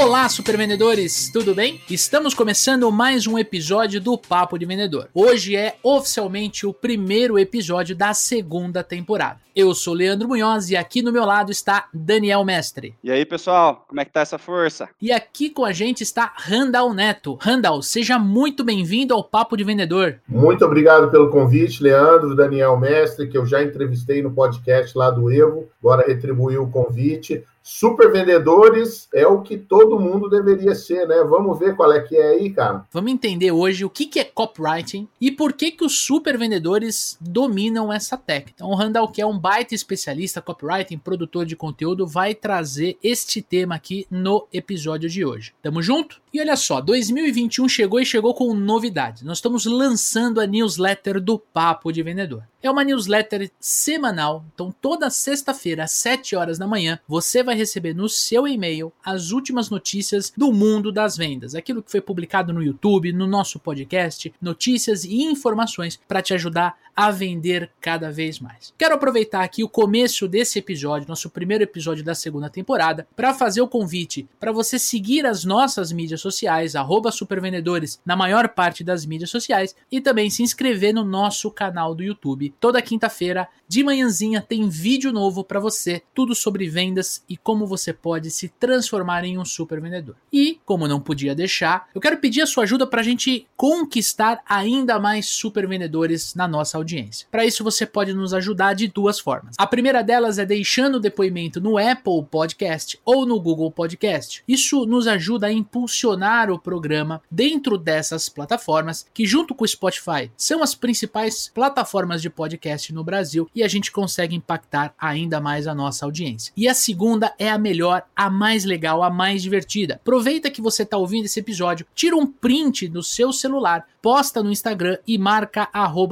Olá, supervendedores, tudo bem? Estamos começando mais um episódio do Papo de Vendedor. Hoje é oficialmente o primeiro episódio da segunda temporada. Eu sou Leandro Munhoz e aqui no meu lado está Daniel Mestre. E aí, pessoal, como é que tá essa força? E aqui com a gente está Randall Neto. Randall, seja muito bem-vindo ao Papo de Vendedor. Muito obrigado pelo convite, Leandro, Daniel Mestre, que eu já entrevistei no podcast lá do Evo, agora retribuiu o convite. Super vendedores é o que todo mundo deveria ser, né? Vamos ver qual é que é aí, cara. Vamos entender hoje o que é copywriting e por que, que os super vendedores dominam essa técnica. Então, o Randall, que é um baita especialista copywriting, produtor de conteúdo, vai trazer este tema aqui no episódio de hoje. Tamo junto? E olha só, 2021 chegou e chegou com novidades. Nós estamos lançando a newsletter do Papo de Vendedor. É uma newsletter semanal, então toda sexta-feira às 7 horas da manhã você vai receber no seu e-mail as últimas notícias do mundo das vendas, aquilo que foi publicado no YouTube, no nosso podcast, notícias e informações para te ajudar a vender cada vez mais. Quero aproveitar aqui o começo desse episódio, nosso primeiro episódio da segunda temporada, para fazer o convite para você seguir as nossas mídias sociais, supervendedores, na maior parte das mídias sociais, e também se inscrever no nosso canal do YouTube. Toda quinta-feira, de manhãzinha, tem vídeo novo para você, tudo sobre vendas e como você pode se transformar em um super vendedor. E, como não podia deixar, eu quero pedir a sua ajuda para a gente conquistar ainda mais super vendedores na nossa audiência. Para isso, você pode nos ajudar de duas formas. A primeira delas é deixando o depoimento no Apple Podcast ou no Google Podcast. Isso nos ajuda a impulsionar o programa dentro dessas plataformas, que, junto com o Spotify, são as principais plataformas de podcast no Brasil e a gente consegue impactar ainda mais a nossa audiência. E a segunda é a melhor, a mais legal, a mais divertida. Aproveita que você está ouvindo esse episódio, tira um print do seu celular, posta no Instagram e marca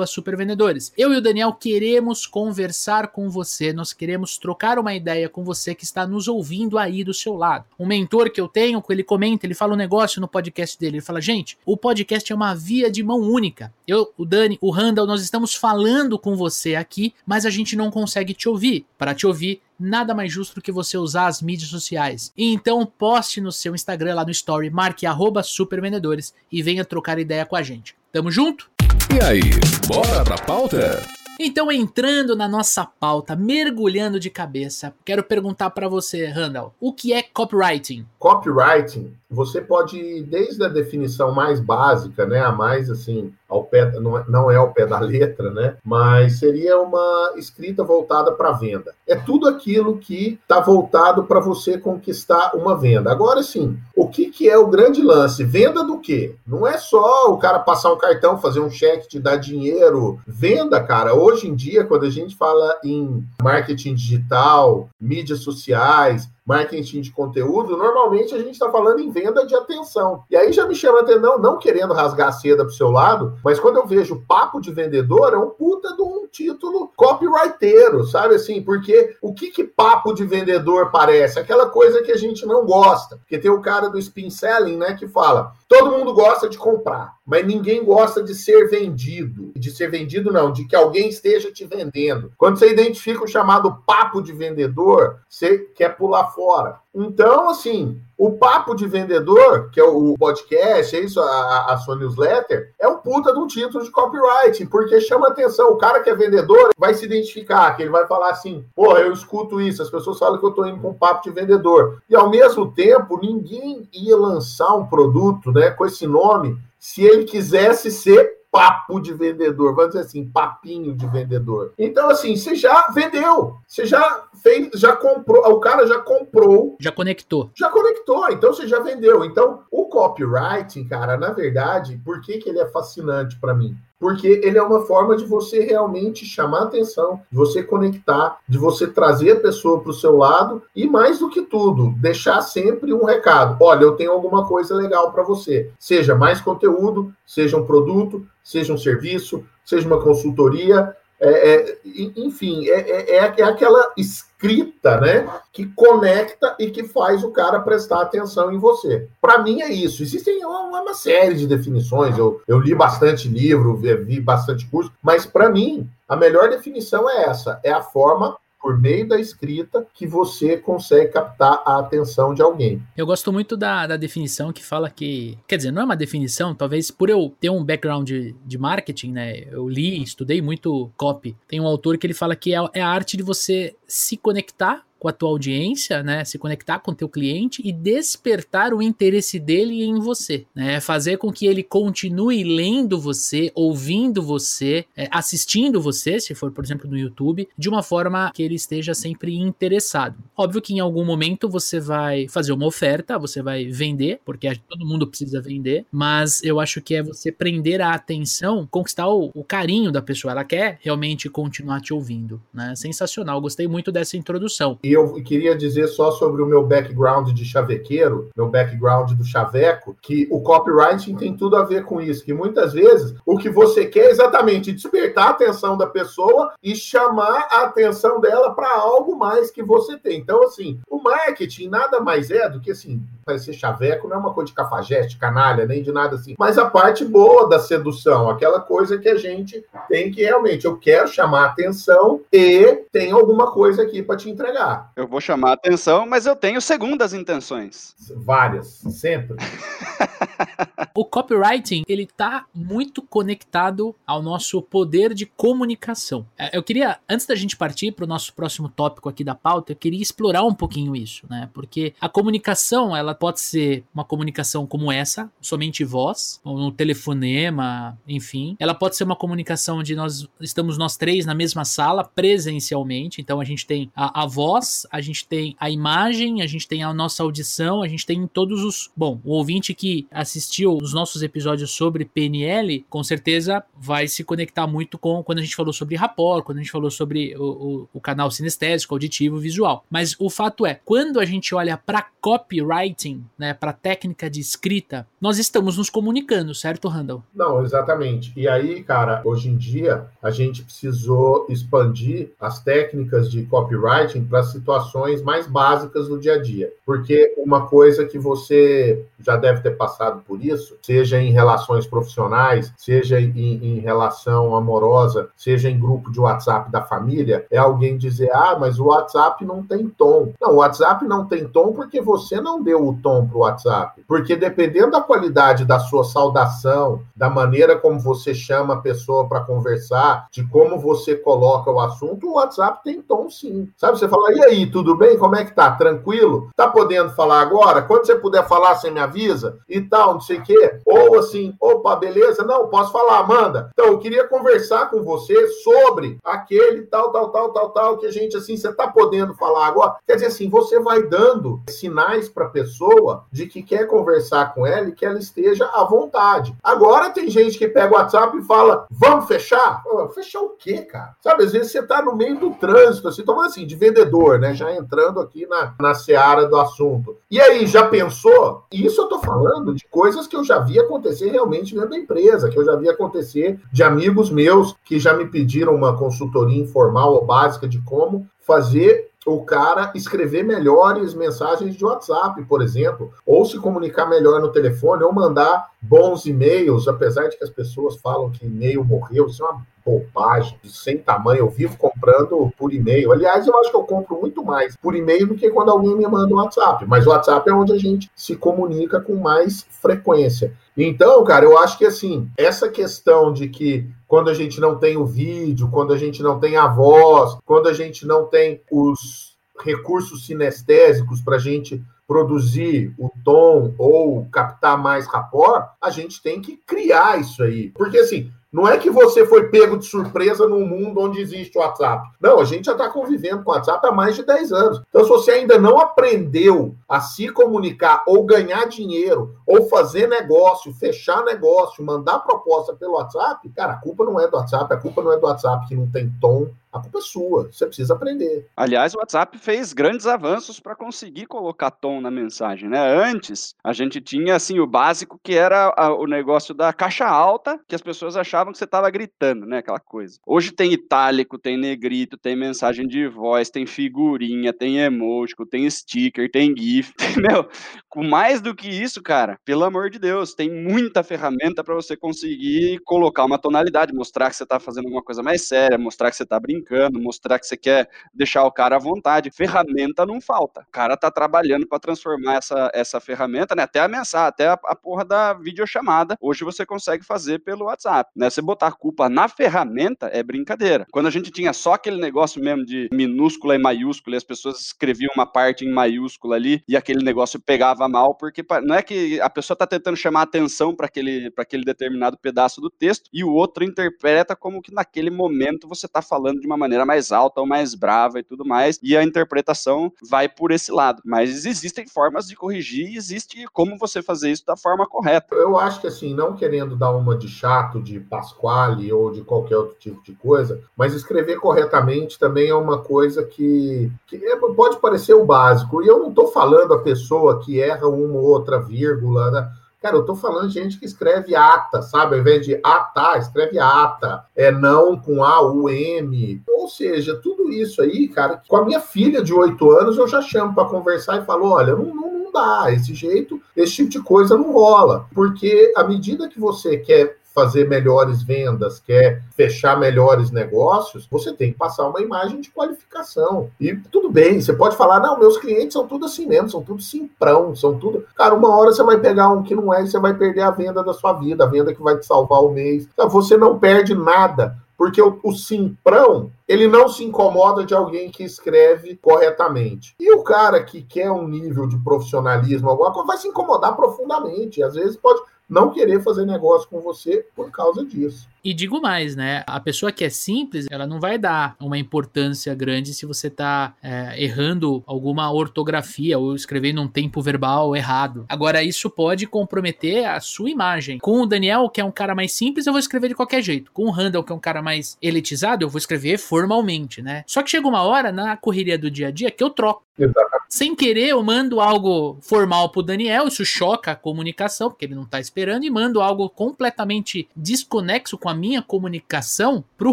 supervendedor eu e o Daniel queremos conversar com você, nós queremos trocar uma ideia com você que está nos ouvindo aí do seu lado. Um mentor que eu tenho, ele comenta, ele fala um negócio no podcast dele, ele fala: "Gente, o podcast é uma via de mão única. Eu, o Dani, o Randall, nós estamos falando com você aqui, mas a gente não consegue te ouvir. Para te ouvir, nada mais justo do que você usar as mídias sociais. Então poste no seu Instagram lá no story, marque supervendedores e venha trocar ideia com a gente. Tamo junto? E aí, bora pra pauta? Então, entrando na nossa pauta, mergulhando de cabeça, quero perguntar para você, Randall, o que é copywriting? Copywriting, você pode desde a definição mais básica, né, a mais assim ao pé, não é, não é ao pé da letra, né? Mas seria uma escrita voltada para venda. É tudo aquilo que está voltado para você conquistar uma venda. Agora sim, o que, que é o grande lance? Venda do quê? Não é só o cara passar um cartão, fazer um cheque, te dar dinheiro. Venda, cara. Hoje em dia, quando a gente fala em marketing digital, mídias sociais, marketing de conteúdo, normalmente a gente está falando em venda de atenção. E aí já me chama atenção, não querendo rasgar a seda para o seu lado, mas quando eu vejo papo de vendedor, é um puta de um título copywriteiro, sabe assim? Porque o que, que papo de vendedor parece? Aquela coisa que a gente não gosta. Porque tem o cara do spin selling, né, que fala: todo mundo gosta de comprar, mas ninguém gosta de ser vendido. De ser vendido, não, de que alguém esteja te vendendo. Quando você identifica o chamado papo de vendedor, você quer pular fora. Então, assim, o papo de vendedor, que é o podcast, é isso, a, a sua newsletter, é um puta de um título de copywriting, porque chama atenção. O cara que é vendedor vai se identificar, que ele vai falar assim: pô, eu escuto isso, as pessoas falam que eu tô indo com papo de vendedor. E ao mesmo tempo, ninguém ia lançar um produto né, com esse nome se ele quisesse ser papo de vendedor, vamos dizer assim, papinho de vendedor. Então, assim, você já vendeu, você já fez, já comprou, o cara já comprou. Já conectou. Já conectou, então você já vendeu. Então, o copywriting, cara, na verdade, por que, que ele é fascinante para mim? porque ele é uma forma de você realmente chamar atenção, de você conectar, de você trazer a pessoa para o seu lado e mais do que tudo, deixar sempre um recado. Olha, eu tenho alguma coisa legal para você. Seja mais conteúdo, seja um produto, seja um serviço, seja uma consultoria, É, é, enfim, é, é, é, é aquela escrita, né, que conecta e que faz o cara prestar atenção em você. Para mim é isso. Existem uma, uma, série de definições. Eu, eu li bastante livro, vi bastante curso, mas para mim a melhor definição é essa: é a forma por meio da escrita que você consegue captar a atenção de alguém. Eu gosto muito da, da definição que fala que. Quer dizer, não é uma definição, talvez por eu ter um background de, de marketing, né? Eu li, estudei muito copy. Tem um autor que ele fala que é, é a arte de você se conectar com a tua audiência, né? Se conectar com o teu cliente e despertar o interesse dele em você, né? Fazer com que ele continue lendo você, ouvindo você, é, assistindo você, se for, por exemplo, no YouTube, de uma forma que ele esteja sempre interessado. Óbvio que em algum momento você vai fazer uma oferta, você vai vender, porque todo mundo precisa vender, mas eu acho que é você prender a atenção, conquistar o, o carinho da pessoa. Ela quer realmente continuar te ouvindo, né? Sensacional, gostei muito dessa introdução. E eu queria dizer só sobre o meu background de chavequeiro, meu background do chaveco, que o copywriting tem tudo a ver com isso, que muitas vezes o que você quer é exatamente despertar a atenção da pessoa e chamar a atenção dela para algo mais que você tem. Então, assim, marketing nada mais é do que assim, parecer chaveco não é uma coisa de cafajeste, canalha, nem de nada assim, mas a parte boa da sedução, aquela coisa que a gente tem que realmente, eu quero chamar a atenção e tem alguma coisa aqui para te entregar. Eu vou chamar a atenção, mas eu tenho segundas intenções. Várias, sempre. o copywriting, ele tá muito conectado ao nosso poder de comunicação. É, eu queria, antes da gente partir para o nosso próximo tópico aqui da pauta, eu queria explorar um pouquinho isso, né? Porque a comunicação, ela pode ser uma comunicação como essa, somente voz, ou no telefonema, enfim. Ela pode ser uma comunicação onde nós estamos nós três na mesma sala, presencialmente, então a gente tem a, a voz, a gente tem a imagem, a gente tem a nossa audição, a gente tem todos os. Bom, o ouvinte que assistiu os nossos episódios sobre PNL, com certeza vai se conectar muito com quando a gente falou sobre rapport, quando a gente falou sobre o, o, o canal sinestésico, auditivo, visual. Mas o fato é, quando a gente olha para copywriting, né, para técnica de escrita, nós estamos nos comunicando, certo, Randall? Não, exatamente. E aí, cara, hoje em dia a gente precisou expandir as técnicas de copywriting para situações mais básicas do dia a dia. Porque uma coisa que você já deve ter passado por isso, seja em relações profissionais, seja em, em relação amorosa, seja em grupo de WhatsApp da família, é alguém dizer: ah, mas o WhatsApp não tem tom. Não, o WhatsApp não tem tom porque você não deu o tom para o WhatsApp. Porque dependendo da qualidade da sua saudação, da maneira como você chama a pessoa para conversar, de como você coloca o assunto, o WhatsApp tem tom sim. Sabe, você fala, e aí, tudo bem? Como é que tá? Tranquilo? Tá podendo falar agora? Quando você puder falar, você me avisa? E tal, não sei o quê. Ou assim, opa, beleza? Não, posso falar, Amanda. Então, eu queria conversar com você sobre aquele tal, tal, tal, tal, tal, que a gente, assim, você tá podendo falar agora? Quer dizer assim, você vai dando sinais para a pessoa de que quer conversar com ela e que ela esteja à vontade. Agora tem gente que pega o WhatsApp e fala, vamos fechar? fechar o quê, cara? Sabe, às vezes você tá no meio do trânsito, assim, tomando assim, de vendedor, né? Já entrando aqui na, na seara do assunto. E aí, já pensou? Isso eu tô falando de coisas que eu já vi acontecer realmente dentro da empresa, que eu já vi acontecer de amigos meus que já me pediram uma consultoria informal ou básica de como fazer o cara escrever melhores mensagens de WhatsApp, por exemplo, ou se comunicar melhor no telefone, ou mandar bons e-mails, apesar de que as pessoas falam que e-mail morreu, isso é uma bobagem, sem tamanho, eu vivo comprando por e-mail. Aliás, eu acho que eu compro muito mais por e-mail do que quando alguém me manda um WhatsApp, mas o WhatsApp é onde a gente se comunica com mais frequência. Então, cara, eu acho que assim, essa questão de que quando a gente não tem o vídeo, quando a gente não tem a voz, quando a gente não tem os recursos sinestésicos para a gente produzir o tom ou captar mais rapport, a gente tem que criar isso aí. Porque assim, não é que você foi pego de surpresa num mundo onde existe o WhatsApp. Não, a gente já está convivendo com o WhatsApp há mais de 10 anos. Então, se você ainda não aprendeu a se comunicar ou ganhar dinheiro ou fazer negócio, fechar negócio, mandar proposta pelo WhatsApp, cara, a culpa não é do WhatsApp, a culpa não é do WhatsApp que não tem tom, a culpa é sua, você precisa aprender. Aliás, o WhatsApp fez grandes avanços para conseguir colocar tom na mensagem, né? Antes, a gente tinha assim o básico que era a, o negócio da caixa alta, que as pessoas achavam que você estava gritando, né? Aquela coisa. Hoje tem itálico, tem negrito, tem mensagem de voz, tem figurinha, tem emoji, tem sticker, tem GIF, entendeu? Com mais do que isso, cara, pelo amor de Deus, tem muita ferramenta para você conseguir colocar uma tonalidade, mostrar que você está fazendo alguma coisa mais séria, mostrar que você está brincando mostrar que você quer deixar o cara à vontade. Ferramenta não falta. O cara tá trabalhando para transformar essa, essa ferramenta, né? Até a mensagem, até a, a porra da videochamada. Hoje você consegue fazer pelo WhatsApp, né? Você botar a culpa na ferramenta é brincadeira. Quando a gente tinha só aquele negócio mesmo de minúscula e maiúscula, e as pessoas escreviam uma parte em maiúscula ali e aquele negócio pegava mal, porque não é que a pessoa tá tentando chamar atenção para aquele, aquele determinado pedaço do texto e o outro interpreta como que naquele momento você tá falando de uma maneira mais alta ou mais brava e tudo mais, e a interpretação vai por esse lado. Mas existem formas de corrigir e existe como você fazer isso da forma correta. Eu acho que assim, não querendo dar uma de chato, de Pasquale ou de qualquer outro tipo de coisa, mas escrever corretamente também é uma coisa que, que é, pode parecer o básico. E eu não estou falando a pessoa que erra uma ou outra vírgula, né? Cara, eu tô falando de gente que escreve ata, sabe? Ao invés de ata, escreve ata. É não com A, U, M. Ou seja, tudo isso aí, cara, com a minha filha de oito anos, eu já chamo para conversar e falo: olha, não, não, não dá, esse jeito, esse tipo de coisa não rola. Porque à medida que você quer fazer melhores vendas, quer fechar melhores negócios, você tem que passar uma imagem de qualificação. E tudo bem, você pode falar, não, meus clientes são tudo assim mesmo, são tudo simprão, são tudo. Cara, uma hora você vai pegar um que não é e você vai perder a venda da sua vida, a venda que vai te salvar o mês. Então, você não perde nada porque o, o simprão ele não se incomoda de alguém que escreve corretamente. E o cara que quer um nível de profissionalismo, alguma coisa, vai se incomodar profundamente. Às vezes pode não querer fazer negócio com você por causa disso. E digo mais, né? A pessoa que é simples, ela não vai dar uma importância grande se você tá é, errando alguma ortografia ou escrevendo um tempo verbal errado. Agora, isso pode comprometer a sua imagem. Com o Daniel, que é um cara mais simples, eu vou escrever de qualquer jeito. Com o Randall, que é um cara mais elitizado, eu vou escrever formalmente, né? Só que chega uma hora na correria do dia a dia que eu troco. Exatamente. Sem querer, eu mando algo formal pro Daniel, isso choca a comunicação, porque ele não tá esperando, e mando algo completamente desconexo com a minha comunicação pro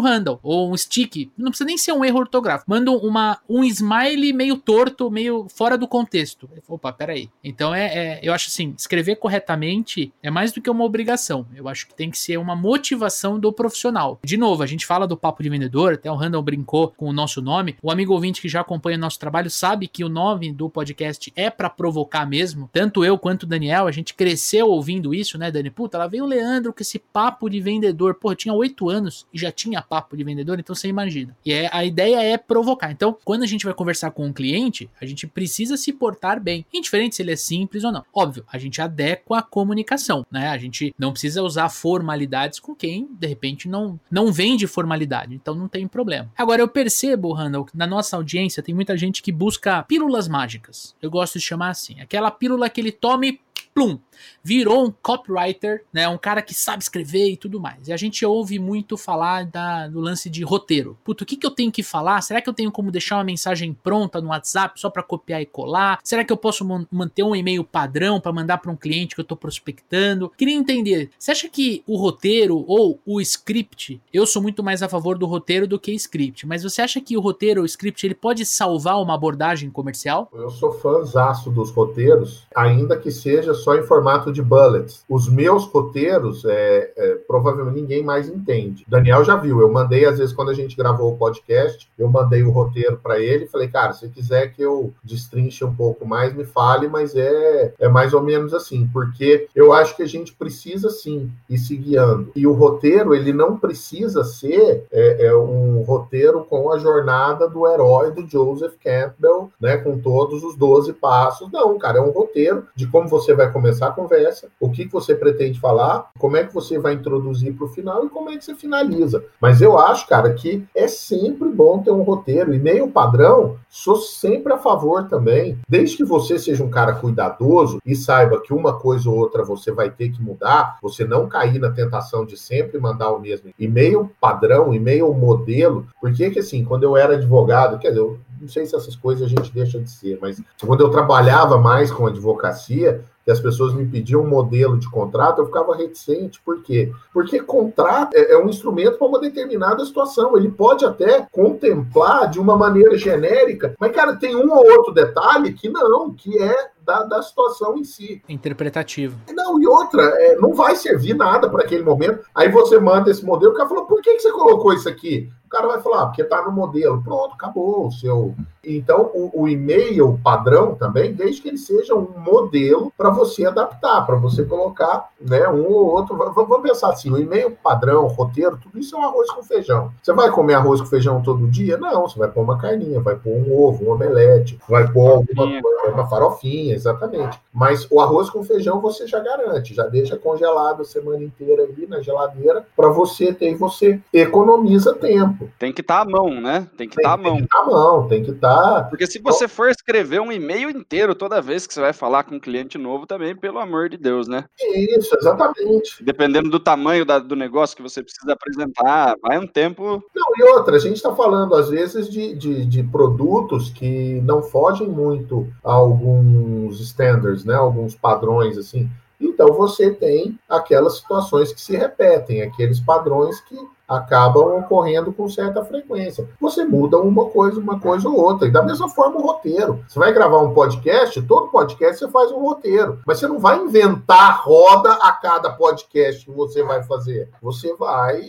Randall, ou um stick, não precisa nem ser um erro ortográfico, mando uma, um smile meio torto, meio fora do contexto. Opa, peraí. Então é, é, eu acho assim, escrever corretamente é mais do que uma obrigação, eu acho que tem que ser uma motivação do profissional. De novo, a gente fala do papo de vendedor, até o Randall brincou com o nosso nome, o amigo ouvinte que já acompanha nosso trabalho sabe que o nome do podcast é para provocar mesmo. Tanto eu quanto o Daniel, a gente cresceu ouvindo isso, né, Dani? Puta, lá veio o Leandro com esse papo de vendedor. Pô, tinha oito anos e já tinha papo de vendedor, então você imagina. E é, a ideia é provocar. Então, quando a gente vai conversar com um cliente, a gente precisa se portar bem, indiferente se ele é simples ou não. Óbvio, a gente adequa a comunicação, né? A gente não precisa usar formalidades com quem, de repente, não, não vende formalidade. Então, não tem problema. Agora, eu percebo, Randall, que na nossa audiência tem muita gente que busca pílulas mágicas. Eu gosto de chamar assim. Aquela pílula que ele tome plum, virou um copywriter, né, um cara que sabe escrever e tudo mais. E a gente ouve muito falar da, do lance de roteiro. Puto, o que, que eu tenho que falar? Será que eu tenho como deixar uma mensagem pronta no WhatsApp só para copiar e colar? Será que eu posso manter um e-mail padrão para mandar para um cliente que eu estou prospectando? Queria entender, você acha que o roteiro ou o script, eu sou muito mais a favor do roteiro do que script, mas você acha que o roteiro ou o script ele pode salvar uma abordagem comercial? Eu sou fãzaço dos roteiros, ainda que seja só em formato de bullets. Os meus roteiros, é, é, provavelmente ninguém mais entende. Daniel já viu, eu mandei, às vezes, quando a gente gravou o podcast, eu mandei o roteiro para ele falei, cara, se quiser que eu destrinche um pouco mais, me fale, mas é, é mais ou menos assim, porque eu acho que a gente precisa sim ir se guiando. E o roteiro, ele não precisa ser é, é um roteiro com a jornada do herói do Joseph Campbell, né, com todos os 12 passos. Não, cara, é um roteiro de como você vai começar a conversa, o que, que você pretende falar, como é que você vai introduzir para o final e como é que você finaliza. Mas eu acho, cara, que é sempre bom ter um roteiro, e meio padrão, sou sempre a favor também, desde que você seja um cara cuidadoso e saiba que uma coisa ou outra você vai ter que mudar, você não cair na tentação de sempre mandar o mesmo e-mail padrão, e-mail modelo, porque que assim, quando eu era advogado, quer dizer, eu não sei se essas coisas a gente deixa de ser, mas quando eu trabalhava mais com advocacia, que as pessoas me pediam um modelo de contrato, eu ficava reticente. Por quê? Porque contrato é, é um instrumento para uma determinada situação. Ele pode até contemplar de uma maneira genérica, mas, cara, tem um ou outro detalhe que não, que é da, da situação em si. Interpretativo. Não, e outra, é, não vai servir nada para aquele momento. Aí você manda esse modelo, o cara falou, por que, que você colocou isso aqui? O cara vai falar, ah, porque está no modelo. Pronto, acabou o seu. Então, o, o, e-mail padrão também, desde que ele seja um modelo para você adaptar, para você colocar né, um ou outro. Vamos pensar assim: o e-mail padrão, roteiro, tudo isso é um arroz com feijão. Você vai comer arroz com feijão todo dia? Não, você vai pôr uma carninha, vai pôr um ovo, um omelete, vai pôr alguma coisa, uma farofinha exatamente. Mas o arroz com feijão você já garante, já deixa congelado a semana inteira ali na geladeira para você ter e você economiza tempo. Tem que estar tá à mão, né? Tem que estar tá à mão. Tem que estar tá à mão, tem que estar. Tá... Porque se você for escrever um e-mail inteiro toda vez que você vai falar com um cliente novo também, pelo amor de Deus, né? Isso, exatamente. Dependendo do tamanho da, do negócio que você precisa apresentar, vai um tempo. Não, e outra, a gente está falando às vezes de, de, de produtos que não fogem muito a alguns standards, né, alguns padrões assim. Então você tem aquelas situações que se repetem, aqueles padrões que acabam ocorrendo com certa frequência. Você muda uma coisa, uma coisa ou outra. E da mesma forma o roteiro. Você vai gravar um podcast, todo podcast você faz um roteiro. Mas você não vai inventar roda a cada podcast que você vai fazer. Você vai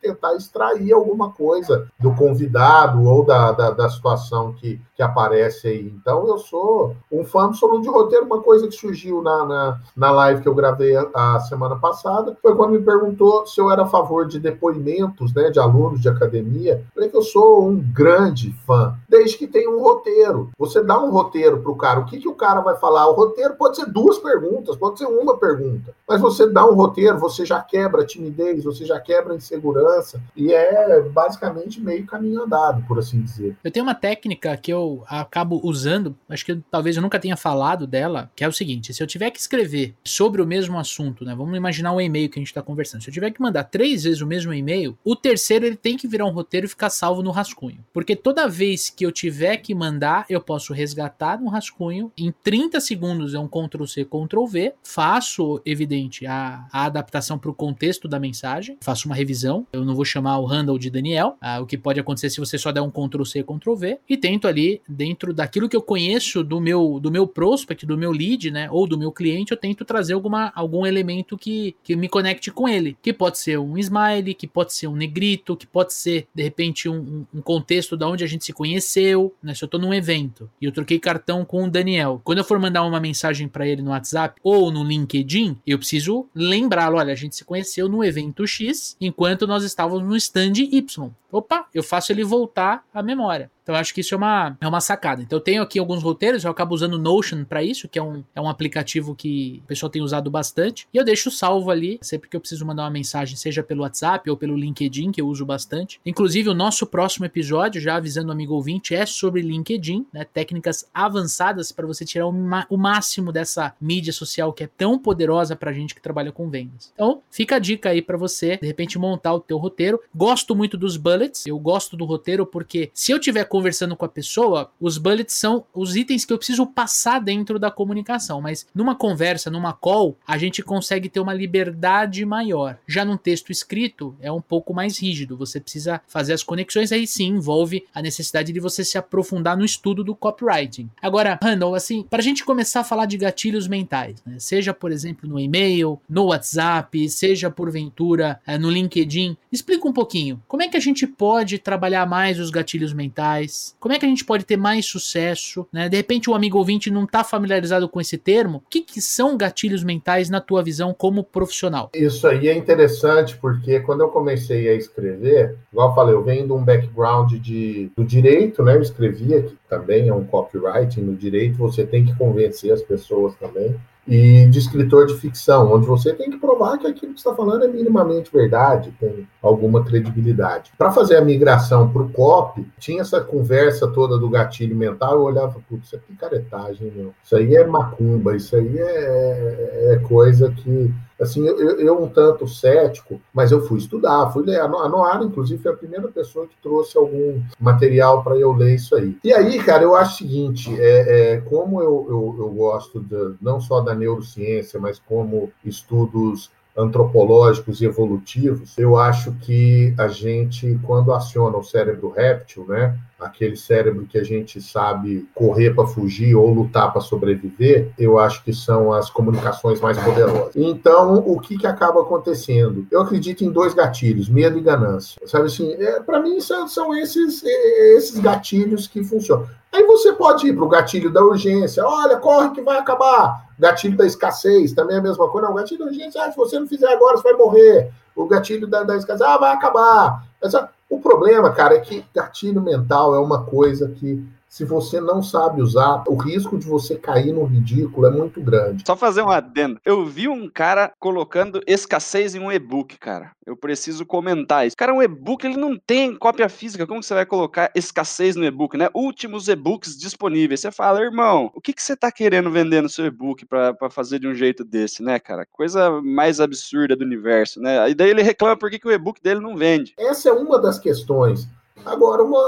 tentar extrair alguma coisa do convidado ou da, da, da situação que, que aparece aí. Então eu sou um fã absoluto de roteiro. Uma coisa que surgiu na, na, na live que eu gravei a, a semana passada foi quando me perguntou se eu era a favor de depoimento depoimentos né, de alunos de academia, falei que eu sou um grande fã, desde que tenha um roteiro. Você dá um roteiro para o cara, o que, que o cara vai falar? O roteiro pode ser duas perguntas, pode ser uma pergunta, mas você dá um roteiro, você já quebra a timidez, você já quebra a insegurança, e é basicamente meio caminho andado, por assim dizer. Eu tenho uma técnica que eu acabo usando, acho que talvez eu nunca tenha falado dela, que é o seguinte: se eu tiver que escrever sobre o mesmo assunto, né? Vamos imaginar um e-mail que a gente está conversando. Se eu tiver que mandar três vezes o mesmo e-mail. O terceiro ele tem que virar um roteiro e ficar salvo no rascunho. Porque toda vez que eu tiver que mandar, eu posso resgatar no rascunho. Em 30 segundos é um Ctrl C, Ctrl V. Faço, evidente, a, a adaptação para o contexto da mensagem. Faço uma revisão. Eu não vou chamar o handle de Daniel. Ah, o que pode acontecer se você só der um Ctrl C, Ctrl V. E tento ali, dentro daquilo que eu conheço do meu, do meu prospect, do meu lead, né? Ou do meu cliente, eu tento trazer alguma, algum elemento que, que me conecte com ele. Que pode ser um smile, que pode ser um negrito, que pode ser, de repente, um, um contexto da onde a gente se conheceu, né? Se eu tô num evento e eu troquei cartão com o Daniel, quando eu for mandar uma mensagem para ele no WhatsApp ou no LinkedIn, eu preciso lembrá-lo, olha, a gente se conheceu no evento X, enquanto nós estávamos no stand Y. Opa, eu faço ele voltar à memória. Então acho que isso é uma, é uma sacada. Então eu tenho aqui alguns roteiros, eu acabo usando Notion para isso, que é um, é um aplicativo que o pessoal tem usado bastante. E eu deixo salvo ali, sempre que eu preciso mandar uma mensagem, seja pelo WhatsApp ou pelo LinkedIn, que eu uso bastante. Inclusive, o nosso próximo episódio, já avisando o amigo ouvinte, é sobre LinkedIn, né? Técnicas avançadas para você tirar o, o máximo dessa mídia social que é tão poderosa pra gente que trabalha com vendas. Então, fica a dica aí para você, de repente, montar o teu roteiro. Gosto muito dos bullets, eu gosto do roteiro porque se eu tiver conversando com a pessoa, os bullets são os itens que eu preciso passar dentro da comunicação. Mas numa conversa, numa call, a gente consegue ter uma liberdade maior. Já num texto escrito, é um pouco mais rígido. Você precisa fazer as conexões, aí sim envolve a necessidade de você se aprofundar no estudo do copywriting. Agora, Randall, assim, para a gente começar a falar de gatilhos mentais, né? seja por exemplo no e-mail, no WhatsApp, seja porventura é, no LinkedIn, explica um pouquinho como é que a gente pode trabalhar mais os gatilhos mentais como é que a gente pode ter mais sucesso? Né? De repente o amigo ouvinte não está familiarizado com esse termo. O que, que são gatilhos mentais na tua visão como profissional? Isso aí é interessante porque quando eu comecei a escrever, igual eu falei, eu venho de um background de, do direito, né? Eu escrevia, que também é um copywriting no direito, você tem que convencer as pessoas também. E de escritor de ficção, onde você tem que provar que aquilo que está falando é minimamente verdade, tem alguma credibilidade. Para fazer a migração para o COP, tinha essa conversa toda do gatilho mental, eu olhava, putz, isso é picaretagem, meu. Isso aí é macumba, isso aí é, é coisa que assim, eu, eu, um tanto cético, mas eu fui estudar, fui ler. A Noara, inclusive, foi a primeira pessoa que trouxe algum material para eu ler isso aí. E aí, cara, eu acho o seguinte: é, é como eu, eu, eu gosto de, não só da neurociência, mas como estudos antropológicos e evolutivos, eu acho que a gente, quando aciona o cérebro réptil, né, aquele cérebro que a gente sabe correr para fugir ou lutar para sobreviver, eu acho que são as comunicações mais poderosas. Então, o que, que acaba acontecendo? Eu acredito em dois gatilhos, medo e ganância. Sabe assim, é, para mim são, são esses, esses gatilhos que funcionam. Aí você pode ir para o gatilho da urgência. Olha, corre que vai acabar. Gatilho da escassez, também é a mesma coisa. Não, gatilho da urgência, ah, se você não fizer agora, você vai morrer. O gatilho da, da escassez, ah, vai acabar. Essa, o problema, cara, é que gatilho mental é uma coisa que se você não sabe usar, o risco de você cair no ridículo é muito grande. Só fazer um adendo. Eu vi um cara colocando escassez em um e-book, cara. Eu preciso comentar isso. Cara, um e-book ele não tem cópia física. Como você vai colocar escassez no e-book, né? Últimos e-books disponíveis. Você fala, irmão, o que, que você tá querendo vender no seu e-book para fazer de um jeito desse, né, cara? Coisa mais absurda do universo, né? E daí ele reclama por que, que o e-book dele não vende. Essa é uma das questões. Agora, uma,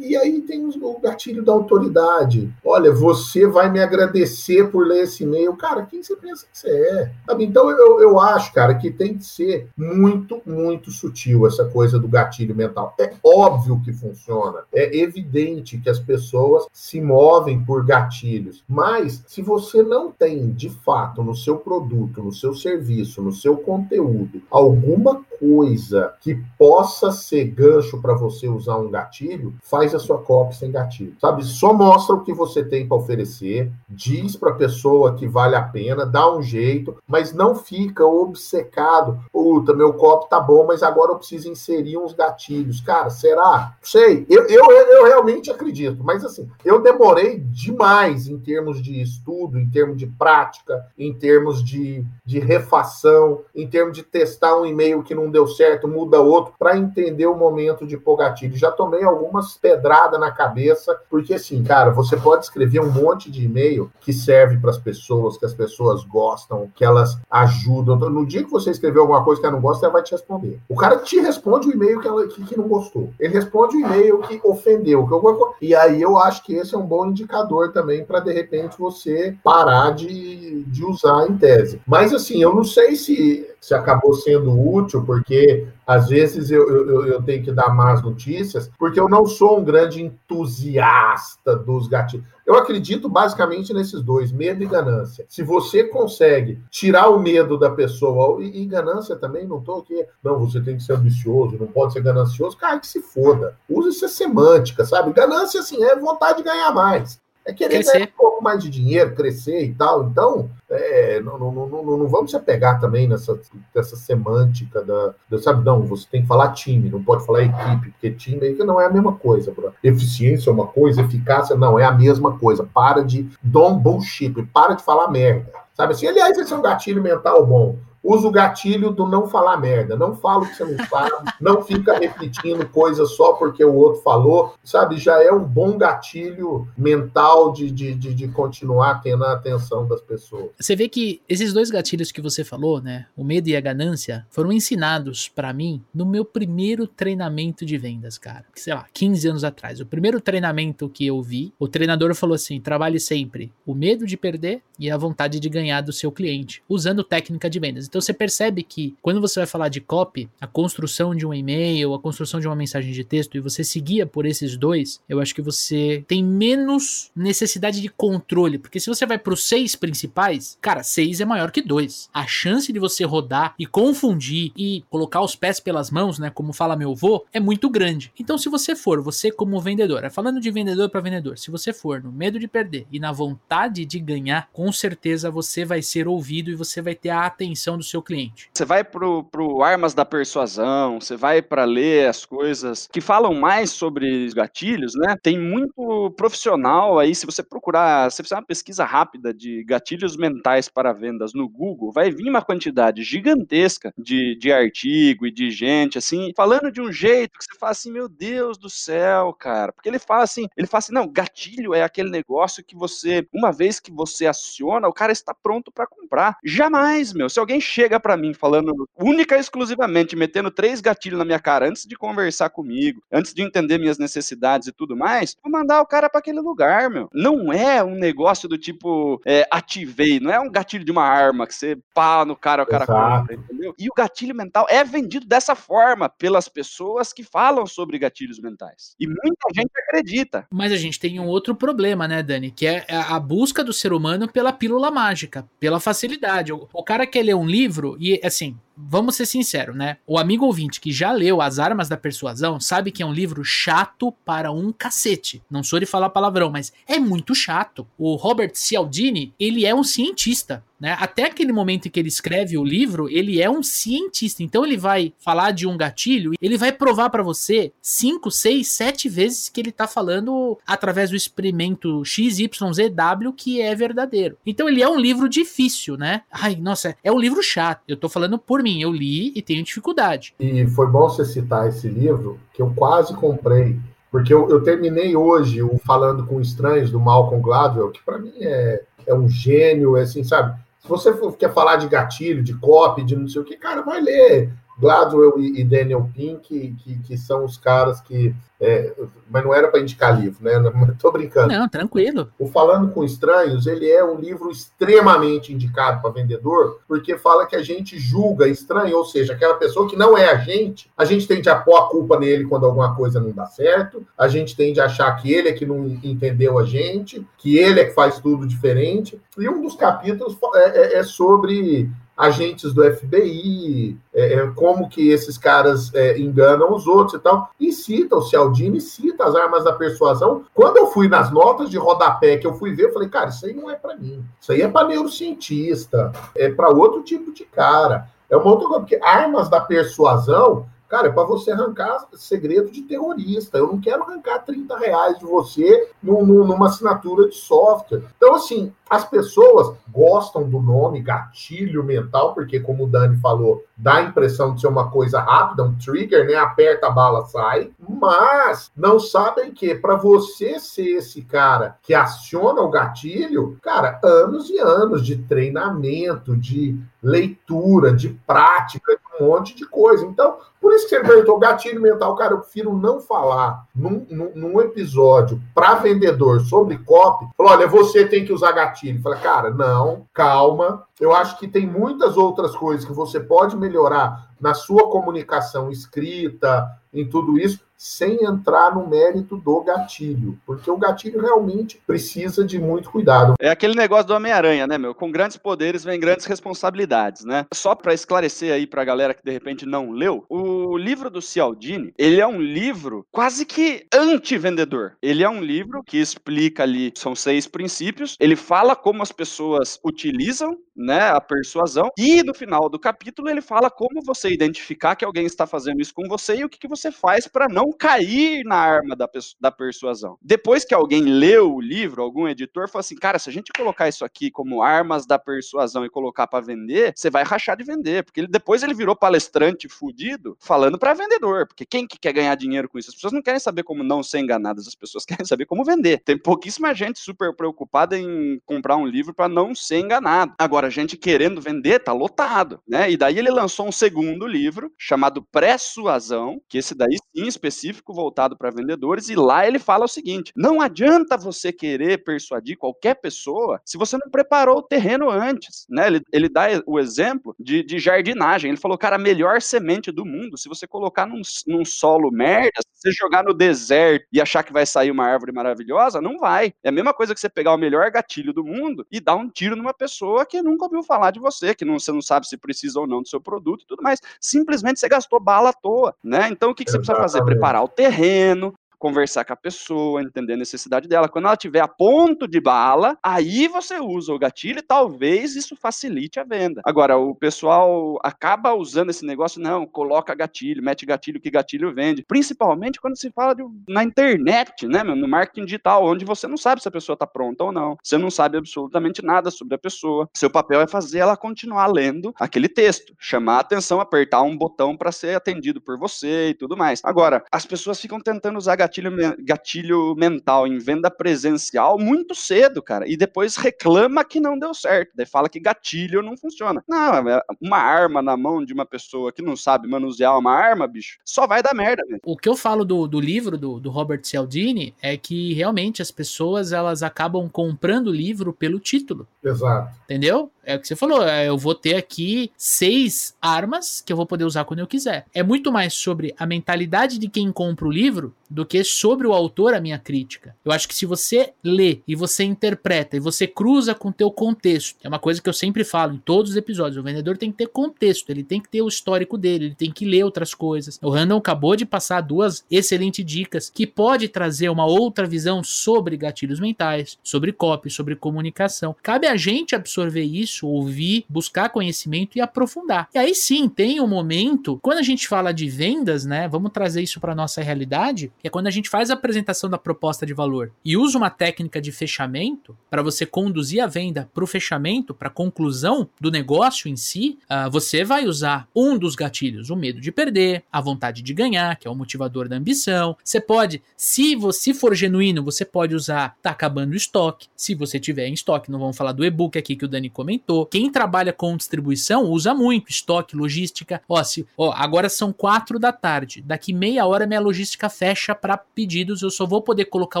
e aí tem o gatilho da autoridade. Olha, você vai me agradecer por ler esse e-mail. Cara, quem você pensa que você é? Sabe? Então, eu, eu acho, cara, que tem que ser muito, muito sutil essa coisa do gatilho mental. É óbvio que funciona. É evidente que as pessoas se movem por gatilhos. Mas, se você não tem, de fato, no seu produto, no seu serviço, no seu conteúdo, alguma coisa que possa ser gancho para você usar um gatilho, faz a sua copy sem gatilho. Sabe? Só mostra o que você tem para oferecer, diz para a pessoa que vale a pena, dá um jeito, mas não fica obcecado. Puta, meu copy tá bom, mas agora eu preciso inserir uns gatilhos. Cara, será? Sei. Eu, eu, eu realmente acredito, mas assim, eu demorei demais em termos de estudo, em termos de prática, em termos de, de refação, em termos de testar um e-mail que não deu certo, muda outro, para entender o momento de pôr gatilho. Já tomei algumas pedradas na cabeça, porque assim, cara, você pode escrever um monte de e-mail que serve para as pessoas, que as pessoas gostam, que elas ajudam. Então, no dia que você escrever alguma coisa que ela não gosta, ela vai te responder. O cara te responde o e-mail que, ela, que, que não gostou. Ele responde o e-mail que ofendeu. Que eu, e aí eu acho que esse é um bom indicador também para, de repente, você parar de, de usar em tese. Mas assim, eu não sei se se acabou sendo útil, porque às vezes eu, eu, eu, tenho que dar más notícias, porque eu não sou um grande entusiasta dos gatilhos. Eu acredito basicamente nesses dois, medo e ganância. Se você consegue tirar o medo da pessoa, e, e ganância também, não estou aqui, não, você tem que ser ambicioso, não pode ser ganancioso, cara, que se foda. Use essa semântica, sabe? Ganância, assim, é vontade de ganhar mais. É querer crescer. ganhar um pouco mais de dinheiro, crescer e tal. Então, é, não, não, não, não, vamos se apegar também nessa, nessa semântica da, da, Sabe, não, você tem que falar time, não pode falar equipe, porque time não é a mesma coisa, bro. Eficiência é uma coisa, eficácia não, é a mesma coisa. Para de dom bullshit, para de falar merda. Sabe assim, aliás, esse é um gatilho mental bom usa o gatilho do não falar merda. Não fala o que você não sabe, não fica repetindo coisas só porque o outro falou, sabe? Já é um bom gatilho mental de, de, de, de, continuar tendo a atenção das pessoas. Você vê que esses dois gatilhos que você falou, né? O medo e a ganância, foram ensinados para mim no meu primeiro treinamento de vendas, cara. Sei lá, 15 anos atrás. O primeiro treinamento que eu vi, o treinador falou assim: trabalhe sempre o medo de perder e a vontade de ganhar do seu cliente, usando técnica de vendas. Então você percebe que quando você vai falar de copy, a construção de um e-mail, a construção de uma mensagem de texto, e você seguia por esses dois, eu acho que você tem menos necessidade de controle. Porque se você vai para os seis principais, cara, seis é maior que dois. A chance de você rodar e confundir e colocar os pés pelas mãos, né? Como fala meu avô, é muito grande. Então, se você for, você como vendedor, é falando de vendedor para vendedor, se você for no medo de perder e na vontade de ganhar, certeza você vai ser ouvido e você vai ter a atenção do seu cliente. Você vai pro, pro Armas da Persuasão, você vai para ler as coisas que falam mais sobre gatilhos, né? Tem muito profissional aí, se você procurar, se você fizer uma pesquisa rápida de gatilhos mentais para vendas no Google, vai vir uma quantidade gigantesca de, de artigo e de gente, assim, falando de um jeito que você fala assim, meu Deus do céu, cara. Porque ele fala assim, ele fala assim, não, gatilho é aquele negócio que você, uma vez que você aciona, o cara está pronto para comprar. Jamais, meu. Se alguém chega para mim falando única e exclusivamente, metendo três gatilhos na minha cara antes de conversar comigo, antes de entender minhas necessidades e tudo mais, vou mandar o cara para aquele lugar, meu. Não é um negócio do tipo, é, ativei, não é um gatilho de uma arma que você pá no cara, o cara Exato. compra, entendeu? E o gatilho mental é vendido dessa forma pelas pessoas que falam sobre gatilhos mentais. E muita gente acredita. Mas a gente tem um outro problema, né, Dani? Que é a busca do ser humano pela pílula mágica, pela facilidade. O cara quer ler um livro e, assim, vamos ser sinceros, né? O amigo ouvinte que já leu As Armas da Persuasão sabe que é um livro chato para um cacete. Não sou de falar palavrão, mas é muito chato. O Robert Cialdini, ele é um cientista. Né? Até aquele momento em que ele escreve o livro, ele é um cientista. Então ele vai falar de um gatilho, ele vai provar para você 5, 6, 7 vezes que ele tá falando através do experimento XYZW que é verdadeiro. Então ele é um livro difícil, né? Ai, nossa, é um livro chato. Eu tô falando por mim, eu li e tenho dificuldade. E foi bom você citar esse livro, que eu quase comprei porque eu, eu, terminei hoje o Falando com Estranhos, do Malcolm Gladwell, que para mim é, é um gênio, é assim, sabe? Se você for, quer falar de gatilho, de copy, de não sei o que, cara, vai ler Gladwell e, e Daniel Pink, que, que, são os caras que. É, mas não era para indicar livro, né? Tô brincando. Não, tranquilo. O Falando com Estranhos, ele é um livro extremamente indicado para vendedor, porque fala que a gente julga estranho, ou seja, aquela pessoa que não é a gente, a gente tende a pôr a culpa nele quando alguma coisa não dá certo, a gente tende a achar que ele é que não entendeu a gente, que ele é que faz tudo diferente. E um dos capítulos é, é, é sobre agentes do FBI, é, é, como que esses caras é, enganam os outros e tal. E cita o Cialdini, cita as armas da persuasão. Quando eu fui nas notas de rodapé que eu fui ver, eu falei, cara, isso aí não é para mim. Isso aí é para neurocientista, é para outro tipo de cara. É uma outra coisa, porque armas da persuasão Cara, é para você arrancar segredo de terrorista. Eu não quero arrancar 30 reais de você numa assinatura de software. Então, assim, as pessoas gostam do nome gatilho mental, porque, como o Dani falou, dá a impressão de ser uma coisa rápida, um trigger, né? Aperta a bala, sai. Mas não sabem que para você ser esse cara que aciona o gatilho, cara, anos e anos de treinamento, de leitura, de prática, de um monte de coisa. Então, por isso que você perguntou gatilho mental, cara, eu prefiro não falar num, num, num episódio para vendedor sobre copy. Falar, olha, você tem que usar gatilho. Fala, cara, não, calma. Eu acho que tem muitas outras coisas que você pode melhorar na sua comunicação escrita, em tudo isso, sem entrar no mérito do gatilho, porque o gatilho realmente precisa de muito cuidado. É aquele negócio do Homem-Aranha, né, meu? Com grandes poderes vem grandes responsabilidades, né? Só para esclarecer aí pra galera que de repente não leu, o livro do Cialdini, ele é um livro quase que anti-vendedor. Ele é um livro que explica ali, são seis princípios, ele fala como as pessoas utilizam, né, a persuasão, e no final do capítulo ele fala como você identificar que alguém está fazendo isso com você e o que, que você faz para não cair na arma da, da persuasão. Depois que alguém leu o livro, algum editor falou assim: cara, se a gente colocar isso aqui como armas da persuasão e colocar para vender, você vai rachar de vender. Porque ele, depois ele virou palestrante fudido falando para vendedor. Porque quem que quer ganhar dinheiro com isso? As pessoas não querem saber como não ser enganadas, as pessoas querem saber como vender. Tem pouquíssima gente super preocupada em comprar um livro para não ser enganado. Agora, a gente querendo vender, tá lotado, né? E daí ele lançou um segundo livro chamado Persuasão, que esse daí sim específico voltado para vendedores, e lá ele fala o seguinte: não adianta você querer persuadir qualquer pessoa se você não preparou o terreno antes. Né? Ele, ele dá o exemplo de, de jardinagem. Ele falou, cara, a melhor semente do mundo, se você colocar num, num solo merda, se você jogar no deserto e achar que vai sair uma árvore maravilhosa, não vai. É a mesma coisa que você pegar o melhor gatilho do mundo e dar um tiro numa pessoa que nunca ouviu falar de você, que não, você não sabe se precisa ou não do seu produto e tudo mais. Simplesmente você gastou bala à toa, né? Então o que, que você precisa fazer? Preparar o terreno, conversar com a pessoa, entender a necessidade dela. Quando ela tiver a ponto de bala, aí você usa o gatilho e talvez isso facilite a venda. Agora, o pessoal acaba usando esse negócio, não, coloca gatilho, mete gatilho que gatilho vende. Principalmente quando se fala de, na internet, né, no marketing digital, onde você não sabe se a pessoa está pronta ou não. Você não sabe absolutamente nada sobre a pessoa. Seu papel é fazer ela continuar lendo aquele texto, chamar a atenção, apertar um botão para ser atendido por você e tudo mais. Agora, as pessoas ficam tentando usar gatilho, gatilho mental em venda presencial muito cedo, cara, e depois reclama que não deu certo. Daí fala que gatilho não funciona. Não, é uma arma na mão de uma pessoa que não sabe manusear uma arma, bicho, só vai dar merda. Mesmo. O que eu falo do, do livro do, do Robert Cialdini é que realmente as pessoas elas acabam comprando o livro pelo título. Exato. Entendeu? É o que você falou, é, eu vou ter aqui seis armas que eu vou poder usar quando eu quiser. É muito mais sobre a mentalidade de quem compra o livro do que sobre o autor a minha crítica. Eu acho que se você lê e você interpreta e você cruza com o teu contexto, é uma coisa que eu sempre falo em todos os episódios, o vendedor tem que ter contexto, ele tem que ter o histórico dele, ele tem que ler outras coisas. O Randall acabou de passar duas excelentes dicas que pode trazer uma outra visão sobre gatilhos mentais, sobre copy, sobre comunicação. Cabe a gente absorver isso, ouvir, buscar conhecimento e aprofundar. E aí sim, tem um momento, quando a gente fala de vendas, né, vamos trazer isso para nossa realidade, é quando a gente faz a apresentação da proposta de valor e usa uma técnica de fechamento para você conduzir a venda para o fechamento, para a conclusão do negócio em si, uh, você vai usar um dos gatilhos, o medo de perder, a vontade de ganhar, que é o motivador da ambição. Você pode, se você for genuíno, você pode usar tá acabando o estoque. Se você tiver em estoque, não vamos falar do e-book aqui que o Dani comentou. Quem trabalha com distribuição usa muito estoque, logística. Ó, se, ó agora são quatro da tarde. Daqui meia hora minha logística fecha para pedidos, eu só vou poder colocar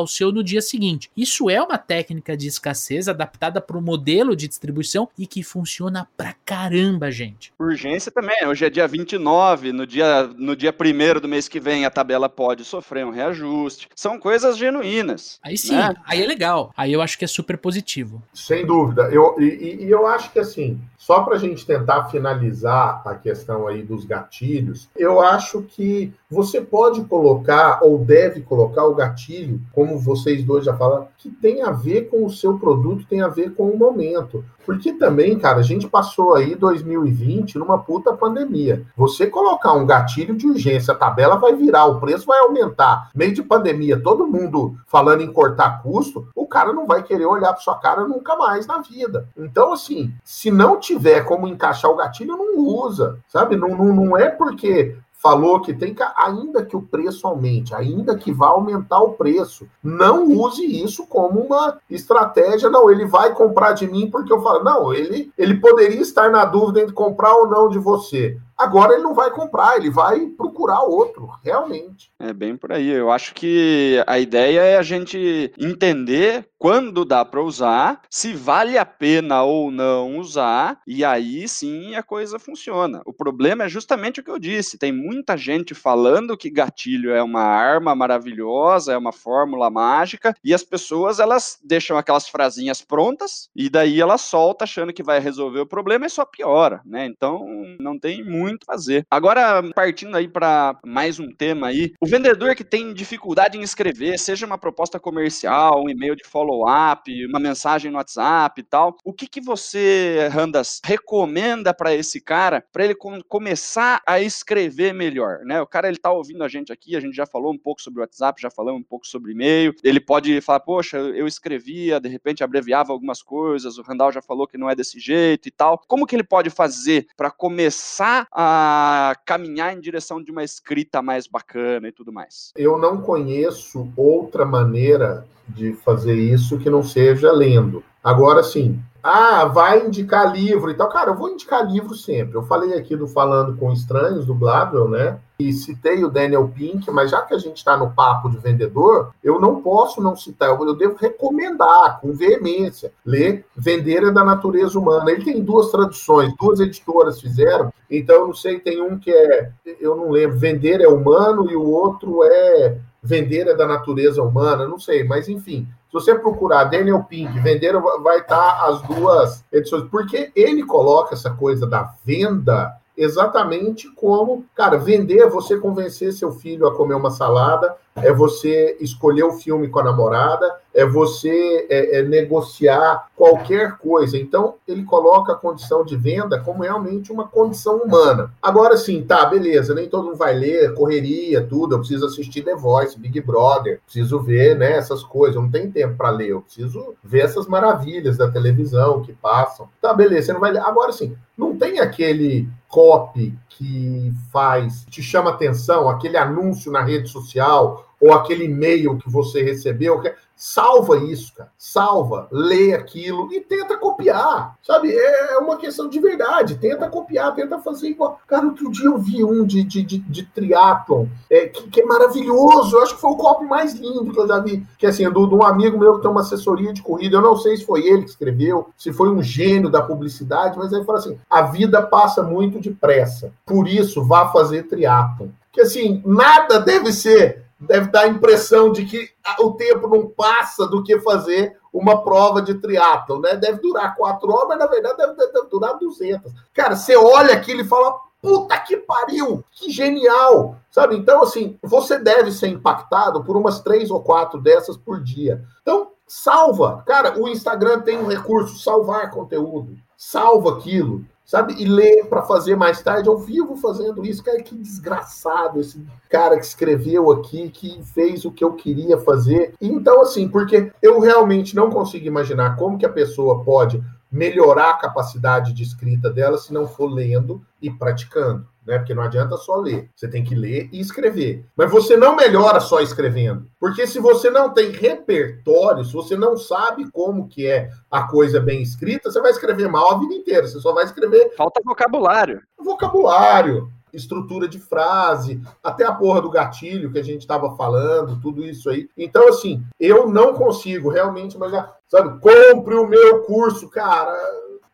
o seu no dia seguinte. Isso é uma técnica de escassez adaptada para o modelo de distribuição e que funciona pra caramba, gente. Urgência também. Hoje é dia 29, no dia, no dia 1 do mês que vem a tabela pode sofrer um reajuste. São coisas genuínas. Aí sim, né? aí é legal. Aí eu acho que é super positivo. Sem dúvida. Eu, e, e eu acho que assim, só para a gente tentar finalizar a questão aí dos gatilhos, eu acho que você pode colocar ou deve colocar o gatilho, como vocês dois já falaram, que tem a ver com o seu produto, tem a ver com o momento. Porque também, cara, a gente passou aí 2020 numa puta pandemia. Você colocar um gatilho de urgência, a tabela vai virar, o preço vai aumentar. Meio de pandemia, todo mundo falando em cortar custo, o cara não vai querer olhar para sua cara nunca mais na vida. Então, assim, se não tiver como encaixar o gatilho, não usa, sabe? Não, não, não é porque falou que tem que, ainda que o preço aumente, ainda que vá aumentar o preço, não use isso como uma estratégia. Não, ele vai comprar de mim porque eu falo, não, ele, ele poderia estar na dúvida entre comprar ou não de você. Agora ele não vai comprar, ele vai procurar outro, realmente. É bem por aí. Eu acho que a ideia é a gente entender quando dá para usar, se vale a pena ou não usar, e aí sim a coisa funciona. O problema é justamente o que eu disse: tem muita gente falando que gatilho é uma arma maravilhosa, é uma fórmula mágica, e as pessoas elas deixam aquelas frasinhas prontas e daí ela solta achando que vai resolver o problema e só piora, né? Então não tem muito a fazer. Agora, partindo aí para mais um tema aí, o vendedor que tem dificuldade em escrever, seja uma proposta comercial, um e-mail de follow follow-up, uma mensagem no WhatsApp e tal. O que, que você, Randas, recomenda para esse cara, para ele com, começar a escrever melhor, né? O cara, ele tá ouvindo a gente aqui, a gente já falou um pouco sobre o WhatsApp, já falamos um pouco sobre e-mail. Ele pode falar, poxa, eu escrevia, de repente abreviava algumas coisas, o Randall já falou que não é desse jeito e tal. Como que ele pode fazer para começar a caminhar em direção de uma escrita mais bacana e tudo mais? Eu não conheço outra maneira de fazer isso que não seja lendo. Agora sim, ah, vai indicar livro e tal. Cara, eu vou indicar livro sempre. Eu falei aqui do Falando com Estranhos, do Gladwell, né? E citei o Daniel Pink, mas já que a gente está no papo de vendedor, eu não posso não citar, eu devo recomendar com veemência. Ler Vender é da Natureza Humana. Ele tem duas traduções, duas editoras fizeram, então eu não sei, tem um que é, eu não lembro, Vender é Humano e o outro é Vender é da Natureza Humana, não sei, mas enfim, se você procurar Daniel Pink, Vender, vai estar as duas edições, porque ele coloca essa coisa da venda exatamente como, cara, vender é você convencer seu filho a comer uma salada, é você escolher o filme com a namorada, é você é, é negociar qualquer coisa. Então, ele coloca a condição de venda como realmente uma condição humana. Agora sim, tá, beleza, nem todo mundo vai ler, correria, tudo, eu preciso assistir The Voice, Big Brother, preciso ver, né, essas coisas, eu não tenho tempo para ler, eu preciso ver essas maravilhas da televisão que passam. Tá, beleza, você não vai ler. Agora sim, não tem aquele copy que faz, te chama atenção, aquele anúncio na rede social ou aquele e-mail que você recebeu, salva isso, cara. Salva, lê aquilo e tenta copiar. Sabe? É, é uma questão de verdade. Tenta copiar, tenta fazer igual. Cara, outro dia eu vi um de, de, de, de triatlon é, que, que, é maravilhoso. Eu acho que foi o copo mais lindo que eu já vi. Que assim, do, de um amigo meu que tem uma assessoria de corrida. Eu não sei se foi ele que escreveu, se foi um gênio da publicidade, mas ele fala assim: a vida passa muito depressa. Por isso, vá fazer triatlon. Que assim, nada deve ser deve dar a impressão de que o tempo não passa do que fazer uma prova de triatlo, né? Deve durar quatro horas, mas na verdade deve, deve durar 200. Cara, você olha aquilo e fala, puta que pariu, que genial, sabe? Então, assim, você deve ser impactado por umas três ou quatro dessas por dia. Então, salva. Cara, o Instagram tem um recurso, salvar conteúdo. Salva aquilo sabe? E ler para fazer mais tarde. Eu vivo fazendo isso. Cara, que desgraçado esse cara que escreveu aqui, que fez o que eu queria fazer. Então, assim, porque eu realmente não consigo imaginar como que a pessoa pode melhorar a capacidade de escrita dela se não for lendo e praticando né? Porque não adianta só ler. Você tem que ler e escrever. Mas você não melhora só escrevendo. Porque se você não tem repertório, se você não sabe como que é a coisa bem escrita, você vai escrever mal a vida inteira. Você só vai escrever. Falta vocabulário. Vocabulário, estrutura de frase, até a porra do gatilho que a gente estava falando, tudo isso aí. Então, assim, eu não consigo realmente, mas, sabe, compre o meu curso, cara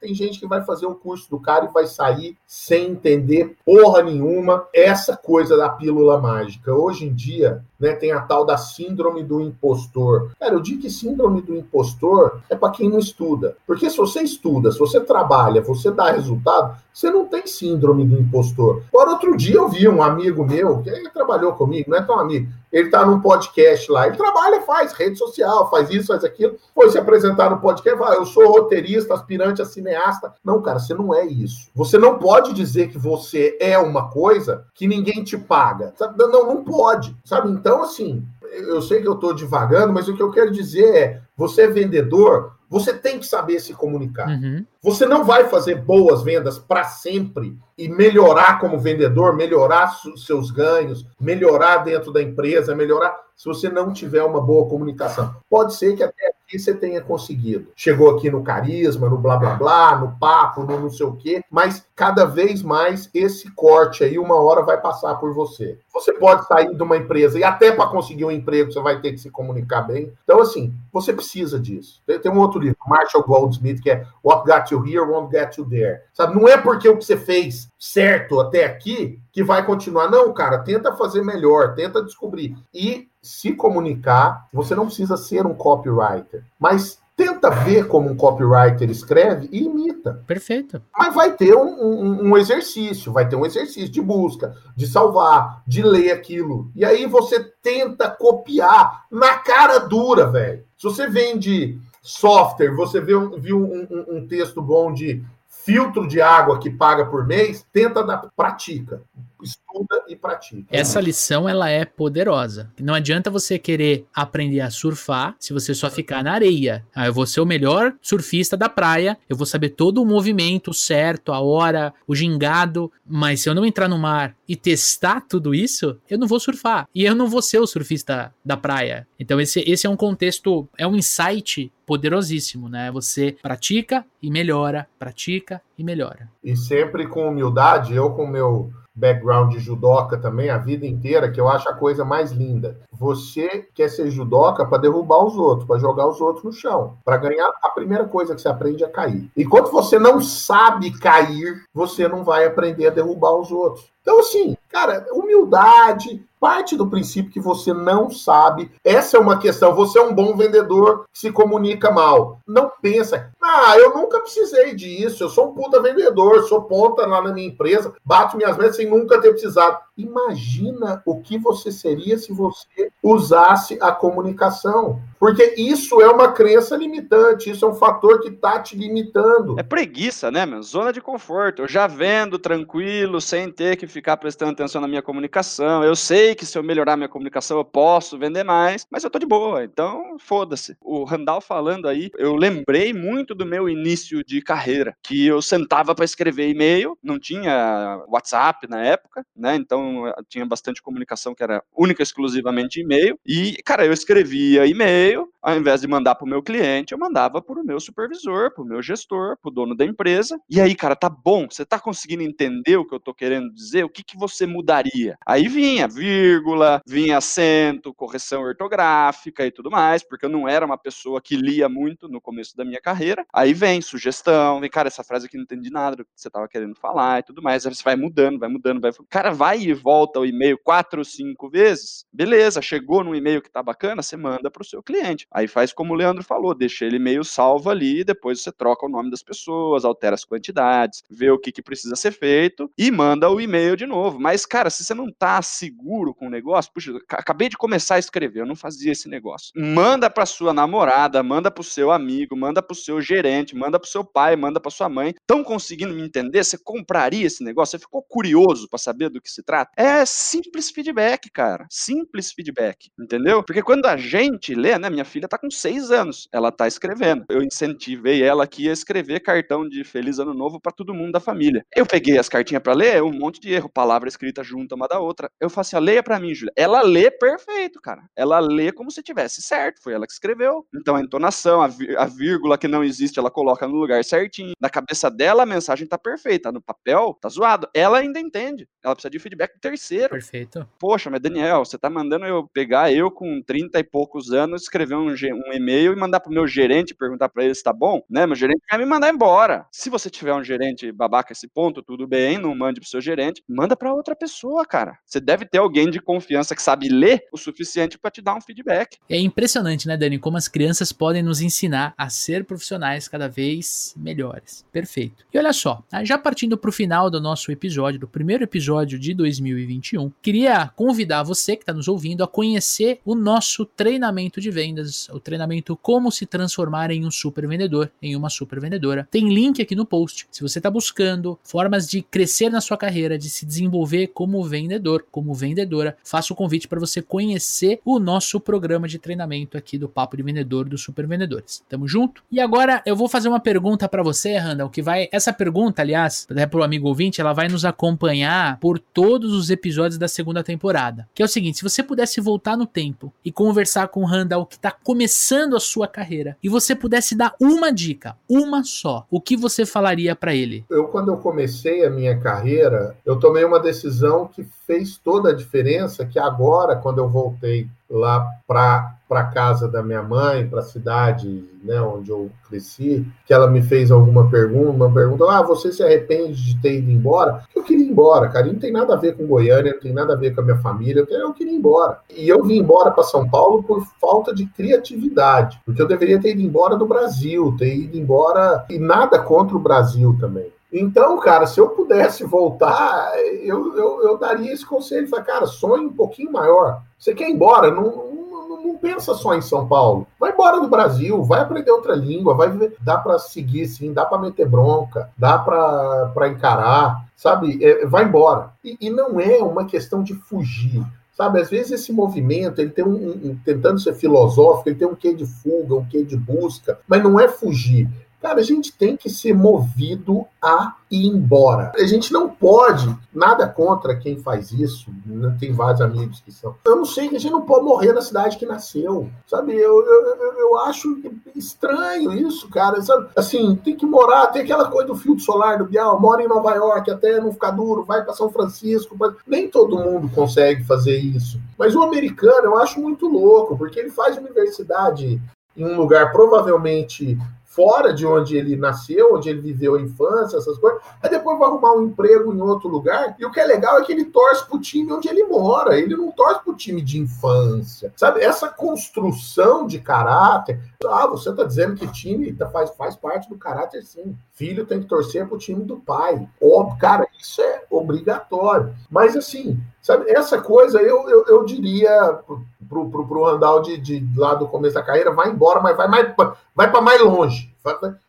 tem gente que vai fazer o curso do cara e vai sair sem entender porra nenhuma essa coisa da pílula mágica. Hoje em dia, né, tem a tal da síndrome do impostor. Cara, eu digo que síndrome do impostor é para quem não estuda. Porque se você estuda, se você trabalha, você dá resultado, você não tem síndrome do impostor. Agora, outro dia eu vi um amigo meu, que trabalhou comigo, não é tão amigo, ele tá num podcast lá, ele trabalha, faz rede social, faz isso, faz aquilo, foi se apresentar no podcast, vai, eu sou roteirista, aspirante a cineasta. Não, cara, você não é isso. Você não pode dizer que você é uma coisa que ninguém te paga. Não, não pode, sabe? Então, assim, eu sei que eu estou divagando, mas o que eu quero dizer é: você é vendedor, você tem que saber se comunicar. Uhum. Você não vai fazer boas vendas para sempre e melhorar como vendedor, melhorar seus ganhos, melhorar dentro da empresa, melhorar se você não tiver uma boa comunicação. Pode ser que até aqui você tenha conseguido. Chegou aqui no carisma, no blá blá blá, no papo, no não sei o quê, mas cada vez mais esse corte aí, uma hora vai passar por você. Você pode sair de uma empresa e até para conseguir um emprego você vai ter que se comunicar bem. Então, assim, você precisa disso. Tem, um outro livro, Marshall Goldsmith, que é What Got You Here Won't Get You There. Sabe, não é porque o que você fez certo até aqui que vai continuar. Não, cara, tenta fazer melhor, tenta descobrir. E se comunicar, você não precisa ser um copywriter, mas tenta ver como um copywriter escreve e imita. Perfeito. Mas vai ter um, um, um, exercício, vai ter um exercício de busca, de salvar, de ler aquilo. E aí você tenta copiar na cara dura, velho. Se você vende software, você viu, viu um, um, texto bom de filtro de água que paga por mês, tenta dar, pratica estuda e pratica. Essa lição ela é poderosa. Não adianta você querer aprender a surfar se você só ficar na areia. Ah, eu vou ser o melhor surfista da praia, eu vou saber todo o movimento certo, a hora, o gingado, mas se eu não entrar no mar e testar tudo isso, eu não vou surfar. E eu não vou ser o surfista da praia. Então esse, esse é um contexto, é um insight poderosíssimo, né? Você pratica e melhora, pratica e melhora. E sempre com humildade, eu com meu background de judoca também a vida inteira, que eu acho a coisa mais linda. Você quer ser judoca para derrubar os outros, para jogar os outros no chão. Para ganhar, a primeira coisa que você aprende é cair. Enquanto você não sabe cair, você não vai aprender a derrubar os outros. Então, assim, cara, humildade, parte do princípio que você não sabe. Essa é uma questão. Você é um bom vendedor que se comunica mal. Não pensa, ah, eu nunca precisei disso, eu sou um puta vendedor, sou ponta lá na minha empresa, bato minhas metas sem nunca ter precisado. Imagina o que você seria se você usasse a comunicação. Porque isso é uma crença limitante, isso é um fator que está te limitando. É preguiça, né, meu? Zona de conforto. Eu já vendo tranquilo, sem ter que ficar prestando atenção na minha comunicação. Eu sei que se eu melhorar minha comunicação, eu posso vender mais, mas eu tô de boa, então foda-se. O Randall falando aí, eu lembrei muito do meu início de carreira, que eu sentava para escrever e-mail, não tinha WhatsApp na época, né? Então tinha bastante comunicação que era única exclusivamente e-mail. E, cara, eu escrevia e-mail, ao invés de mandar para o meu cliente, eu mandava para o meu supervisor, para o meu gestor, para o dono da empresa. E aí, cara, tá bom, você tá conseguindo entender o que eu tô querendo dizer? O que, que você mudaria? Aí vinha vírgula, vinha acento, correção ortográfica e tudo mais, porque eu não era uma pessoa que lia muito no começo da minha carreira. Aí vem sugestão, vem, cara, essa frase aqui não entendi nada do que você tava querendo falar e tudo mais. Aí você vai mudando, vai mudando, vai. Cara, vai e volta o e-mail quatro ou cinco vezes. Beleza, chegou no e-mail que tá bacana, você manda para o seu cliente. Aí faz como o Leandro falou, deixa ele meio salvo ali, depois você troca o nome das pessoas, altera as quantidades, vê o que, que precisa ser feito e manda o e-mail de novo. Mas, cara, se você não tá seguro com o negócio, puxa, acabei de começar a escrever, eu não fazia esse negócio. Manda para sua namorada, manda para o seu amigo, manda para o seu gerente, manda para o seu pai, manda para sua mãe. Estão conseguindo me entender? Você compraria esse negócio? Você ficou curioso para saber do que se trata? É simples feedback, cara. Simples feedback, entendeu? Porque quando a gente lê, né? Minha filha tá com seis anos, ela tá escrevendo. Eu incentivei ela aqui a escrever cartão de Feliz Ano Novo para todo mundo da família. Eu peguei as cartinhas para ler, um monte de erro, palavra escrita junto uma da outra. Eu falei assim, leia para mim, Júlia. Ela lê perfeito, cara. Ela lê como se tivesse certo, foi ela que escreveu. Então a entonação, a, vírgula que não existe, ela coloca no lugar certinho. Na cabeça dela a mensagem tá perfeita, no papel tá zoado. Ela ainda entende. Ela precisa de feedback terceiro. Perfeito. Poxa, mas Daniel, você tá mandando eu pegar eu com 30 e poucos anos escrever um, um e-mail e mandar pro meu gerente perguntar para ele se tá bom, né? Meu gerente quer me mandar embora. Se você tiver um gerente babaca esse ponto, tudo bem, não mande pro seu gerente, manda para outra pessoa, cara. Você deve ter alguém de confiança que sabe ler o suficiente para te dar um feedback. É impressionante, né, Dani, como as crianças podem nos ensinar a ser profissionais cada vez melhores. Perfeito. E olha só, ah, já partindo pro final do nosso episódio, do primeiro episódio de 2021, queria convidar você que está nos ouvindo a conhecer o nosso treinamento de vendas, o treinamento Como se transformar em um super vendedor, em uma super vendedora. Tem link aqui no post. Se você está buscando formas de crescer na sua carreira, de se desenvolver como vendedor, como vendedora, faço o convite para você conhecer o nosso programa de treinamento aqui do Papo de Vendedor dos Super Vendedores. Tamo junto? E agora eu vou fazer uma pergunta para você, Randall, que vai. Essa pergunta, aliás, até pro amigo ouvinte, ela vai nos acompanhar por todos os episódios da segunda temporada. Que é o seguinte: se você pudesse voltar no tempo e conversar com o Randall que está começando a sua carreira e você pudesse dar uma dica, uma só, o que você falaria para ele? Eu, quando eu comecei a minha carreira, eu tomei uma decisão que fez toda a diferença, que agora, quando eu voltei lá para casa da minha mãe, para a cidade, né, onde eu cresci, que ela me fez alguma pergunta, uma pergunta, ah, você se arrepende de ter ido embora? Eu queria ir embora, cara, não tem nada a ver com Goiânia, não tem nada a ver com a minha família, eu queria ir embora. E eu vim embora para São Paulo por falta de criatividade, porque eu deveria ter ido embora do Brasil, ter ido embora, e nada contra o Brasil também. Então, cara, se eu pudesse voltar, eu, eu, eu daria esse conselho. Falei, cara, sonhe um pouquinho maior. Você quer ir embora, não, não, não, pensa só em São Paulo. Vai embora do Brasil, vai aprender outra língua, vai dá para seguir, sim, dá para meter bronca, dá para encarar, sabe? É, vai embora. E, e não é uma questão de fugir. Sabe, às vezes esse movimento, ele tem um, um, tentando ser filosófico, ele tem um quê de fuga, um quê de busca, mas não é fugir, Cara, a gente tem que ser movido a ir embora. A gente não pode, nada contra quem faz isso, né? tem vários amigos que são. Eu não sei que a gente não pode morrer na cidade que nasceu, sabe? Eu, eu, eu acho estranho isso, cara. Sabe? Assim, tem que morar, tem aquela coisa do filtro solar do Bial, mora em Nova York até não ficar duro, vai para São Francisco. Mas nem todo mundo consegue fazer isso. Mas o americano eu acho muito louco, porque ele faz universidade em um lugar provavelmente fora de onde ele nasceu, onde ele viveu a infância, essas coisas. Aí depois vai arrumar um emprego em outro lugar. E o que é legal é que ele torce pro time onde ele mora. Ele não torce pro time de infância. Sabe? Essa construção de caráter. Ah, você tá dizendo que time tá, faz, faz parte do caráter, sim. Filho tem que torcer pro time do pai. Óbvio, cara, isso é obrigatório. Mas assim, sabe, essa coisa eu, eu, eu diria pro, pro, pro Randall de, de, lá do começo da carreira, vai embora, mas vai mais vai para mais longe.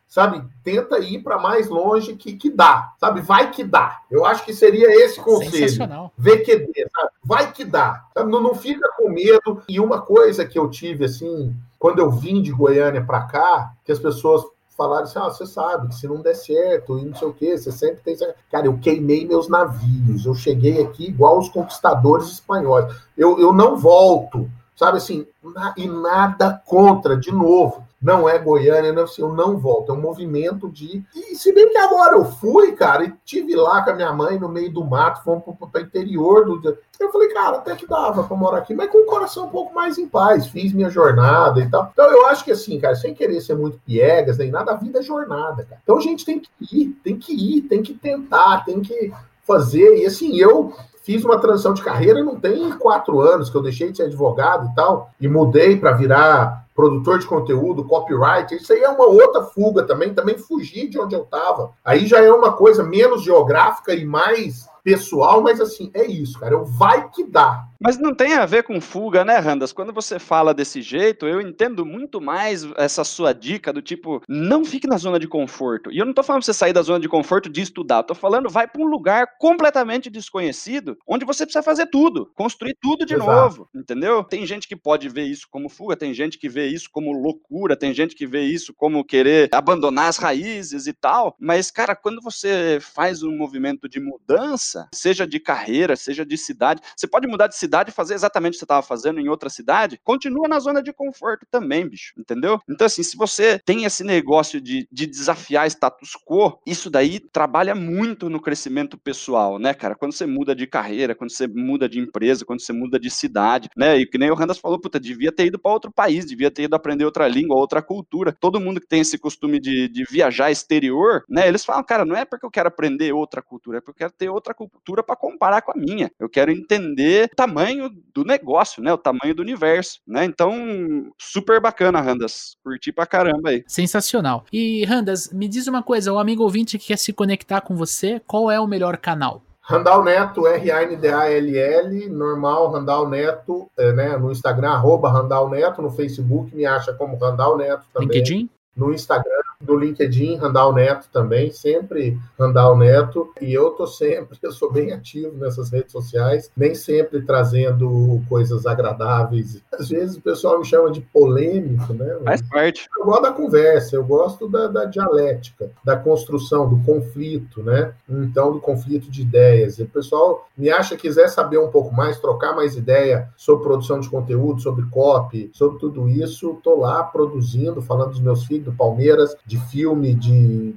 Sabe, tenta ir para mais longe que, que dá, sabe? Vai que dá. Eu acho que seria esse conselho. VQD, sabe? Vai que dá. Sabe? Não, não fica com medo. E uma coisa que eu tive, assim, quando eu vim de Goiânia para cá, que as pessoas falaram assim: ah, você sabe que se não der certo e não sei o quê, você sempre tem. Cara, eu queimei meus navios, eu cheguei aqui igual os conquistadores espanhóis. Eu, eu não volto, sabe assim, e nada contra, de novo não é Goiânia, não, assim, eu não volto. É um movimento de. E se bem que agora eu fui, cara, e tive lá com a minha mãe no meio do mato, fomos para o interior do. Eu falei, cara, até que dava para morar aqui, mas com o coração um pouco mais em paz. Fiz minha jornada e tal. Então eu acho que assim, cara, sem querer ser muito piegas nem nada, a vida é jornada, cara. Então a gente tem que ir, tem que ir, tem que tentar, tem que fazer. E assim, eu fiz uma transição de carreira, não tem quatro anos que eu deixei de ser advogado e tal, e mudei para virar produtor de conteúdo, copyright, isso aí é uma outra fuga também, também fugir de onde eu estava. Aí já é uma coisa menos geográfica e mais pessoal, mas assim, é isso, cara. Eu vai que dá. Mas não tem a ver com fuga, né, Randas? Quando você fala desse jeito, eu entendo muito mais essa sua dica do tipo, não fique na zona de conforto. E eu não tô falando pra você sair da zona de conforto de estudar, eu tô falando vai para um lugar completamente desconhecido, onde você precisa fazer tudo, construir tudo de Exato. novo, entendeu? Tem gente que pode ver isso como fuga, tem gente que vê isso como loucura, tem gente que vê isso como querer abandonar as raízes e tal, mas cara, quando você faz um movimento de mudança, seja de carreira, seja de cidade, você pode mudar de cidade cidade fazer exatamente o que você estava fazendo em outra cidade, continua na zona de conforto também, bicho, entendeu? Então, assim, se você tem esse negócio de, de desafiar status quo, isso daí trabalha muito no crescimento pessoal, né, cara? Quando você muda de carreira, quando você muda de empresa, quando você muda de cidade, né? E que nem o Randas falou, puta, devia ter ido para outro país, devia ter ido aprender outra língua, outra cultura. Todo mundo que tem esse costume de, de viajar exterior, né? Eles falam, cara, não é porque eu quero aprender outra cultura, é porque eu quero ter outra cultura para comparar com a minha. Eu quero entender o tamanho tamanho do negócio, né? O tamanho do universo, né? Então, super bacana, Randas. Curti pra caramba aí. Sensacional. E, Randas, me diz uma coisa, o amigo ouvinte que quer se conectar com você, qual é o melhor canal? Randall Neto, R-A-N-D-A-L-L, normal, Randall Neto, é, né, no Instagram, arroba Randall Neto, no Facebook me acha como Randall Neto também. LinkedIn? No Instagram, no LinkedIn, Randall Neto também, sempre Randall Neto. E eu tô sempre, eu sou bem ativo nessas redes sociais, nem sempre trazendo coisas agradáveis. Às vezes o pessoal me chama de polêmico, né? Faz parte. Eu gosto da conversa, eu gosto da, da dialética, da construção, do conflito, né? Então, do conflito de ideias. E o pessoal me acha, quiser saber um pouco mais, trocar mais ideia sobre produção de conteúdo, sobre copy, sobre tudo isso, tô lá produzindo, falando dos meus filhos, do Palmeiras, de filme, de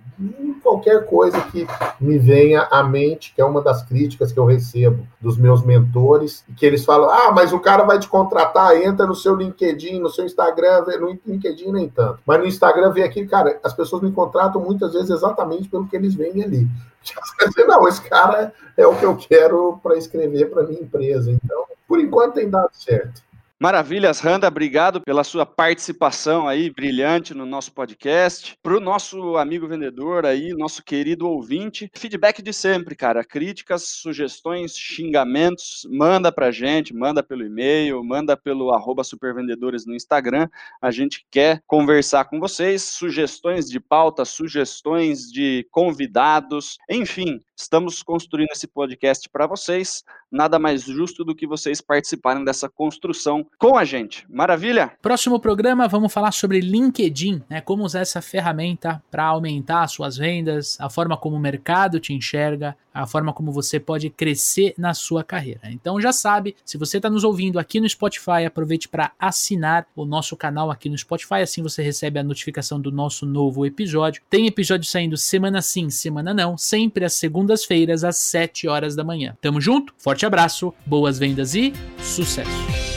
qualquer coisa que me venha à mente, que é uma das críticas que eu recebo dos meus mentores, que eles falam: ah, mas o cara vai te contratar, entra no seu LinkedIn, no seu Instagram, no LinkedIn nem tanto. Mas no Instagram vem aqui, cara, as pessoas me contratam muitas vezes exatamente pelo que eles veem ali. Não, esse cara é o que eu quero para escrever para minha empresa. Então, por enquanto tem dado certo. Maravilhas, Randa, obrigado pela sua participação aí brilhante no nosso podcast. Para o nosso amigo vendedor aí, nosso querido ouvinte, feedback de sempre, cara. Críticas, sugestões, xingamentos, manda pra gente, manda pelo e-mail, manda pelo arroba supervendedores no Instagram. A gente quer conversar com vocês, sugestões de pauta, sugestões de convidados, enfim, estamos construindo esse podcast para vocês. Nada mais justo do que vocês participarem dessa construção com a gente. Maravilha? Próximo programa vamos falar sobre LinkedIn, né? Como usar essa ferramenta para aumentar suas vendas, a forma como o mercado te enxerga, a forma como você pode crescer na sua carreira. Então já sabe, se você está nos ouvindo aqui no Spotify, aproveite para assinar o nosso canal aqui no Spotify, assim você recebe a notificação do nosso novo episódio. Tem episódio saindo semana sim, semana não, sempre às segundas-feiras às 7 horas da manhã. Tamo junto? Forte abraço, boas vendas e sucesso!